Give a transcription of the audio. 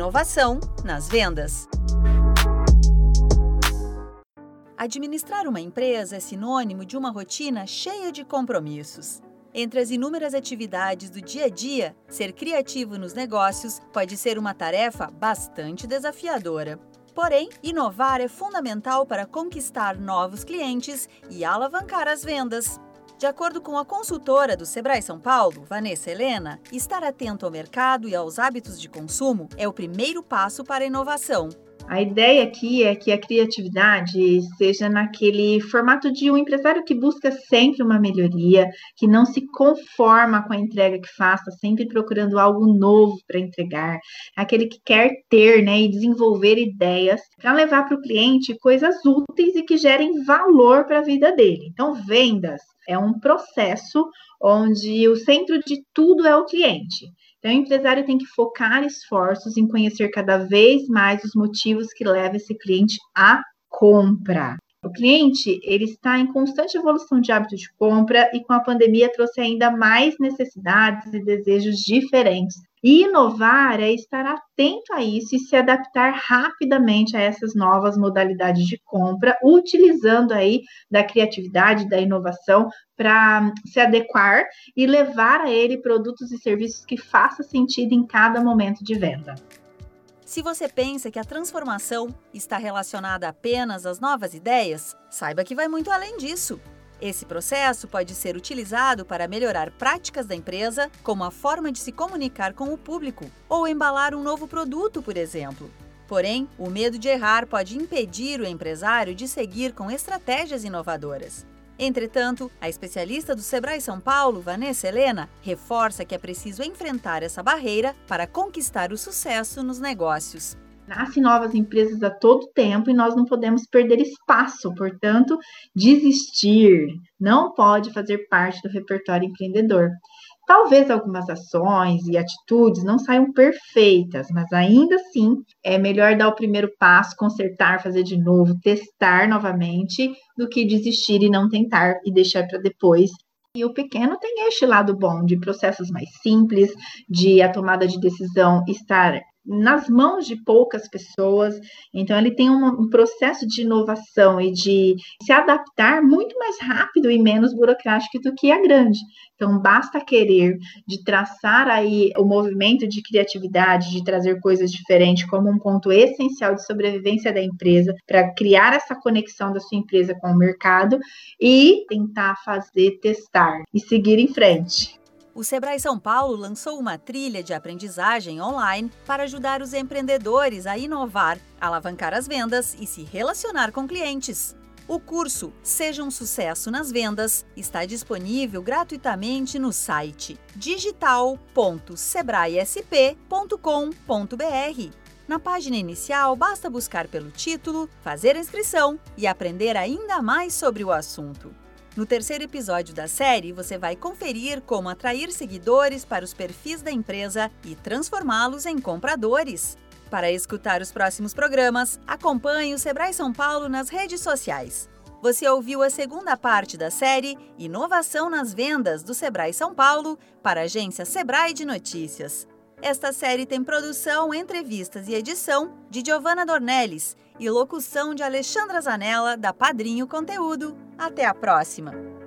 inovação nas vendas. Administrar uma empresa é sinônimo de uma rotina cheia de compromissos. Entre as inúmeras atividades do dia a dia, ser criativo nos negócios pode ser uma tarefa bastante desafiadora. Porém, inovar é fundamental para conquistar novos clientes e alavancar as vendas. De acordo com a consultora do Sebrae São Paulo, Vanessa Helena, estar atento ao mercado e aos hábitos de consumo é o primeiro passo para a inovação. A ideia aqui é que a criatividade seja naquele formato de um empresário que busca sempre uma melhoria, que não se conforma com a entrega que faça, sempre procurando algo novo para entregar, aquele que quer ter né, e desenvolver ideias para levar para o cliente coisas úteis e que gerem valor para a vida dele. Então, vendas é um processo onde o centro de tudo é o cliente. Então, o empresário tem que focar esforços em conhecer cada vez mais os motivos que levam esse cliente à compra. O cliente ele está em constante evolução de hábito de compra e com a pandemia trouxe ainda mais necessidades e desejos diferentes. E inovar é estar atento a isso e se adaptar rapidamente a essas novas modalidades de compra, utilizando aí da criatividade, da inovação para se adequar e levar a ele produtos e serviços que façam sentido em cada momento de venda. Se você pensa que a transformação está relacionada apenas às novas ideias, saiba que vai muito além disso. Esse processo pode ser utilizado para melhorar práticas da empresa, como a forma de se comunicar com o público ou embalar um novo produto, por exemplo. Porém, o medo de errar pode impedir o empresário de seguir com estratégias inovadoras. Entretanto, a especialista do Sebrae São Paulo, Vanessa Helena, reforça que é preciso enfrentar essa barreira para conquistar o sucesso nos negócios. Nascem novas empresas a todo tempo e nós não podemos perder espaço, portanto, desistir não pode fazer parte do repertório empreendedor. Talvez algumas ações e atitudes não saiam perfeitas, mas ainda assim é melhor dar o primeiro passo, consertar, fazer de novo, testar novamente, do que desistir e não tentar e deixar para depois e o pequeno tem este lado bom de processos mais simples, de a tomada de decisão estar nas mãos de poucas pessoas. Então, ele tem um, um, processo de inovação e de se adaptar muito mais rápido e menos burocrático do que a grande. Então, basta querer de traçar aí o movimento de criatividade, de trazer coisas diferentes como um ponto essencial de sobrevivência da empresa, para criar essa conexão da sua empresa com o mercado e tentar fazer testar e seguir em frente o Sebrae São Paulo lançou uma trilha de aprendizagem online para ajudar os empreendedores a inovar, alavancar as vendas e se relacionar com clientes. O curso Seja um Sucesso nas Vendas está disponível gratuitamente no site digital.sebraesp.com.br. Na página inicial, basta buscar pelo título, fazer a inscrição e aprender ainda mais sobre o assunto. No terceiro episódio da série, você vai conferir como atrair seguidores para os perfis da empresa e transformá-los em compradores. Para escutar os próximos programas, acompanhe o Sebrae São Paulo nas redes sociais. Você ouviu a segunda parte da série Inovação nas Vendas do Sebrae São Paulo para a agência Sebrae de Notícias. Esta série tem produção, entrevistas e edição de Giovanna Dornelles e locução de Alexandra Zanella, da Padrinho Conteúdo. Até a próxima!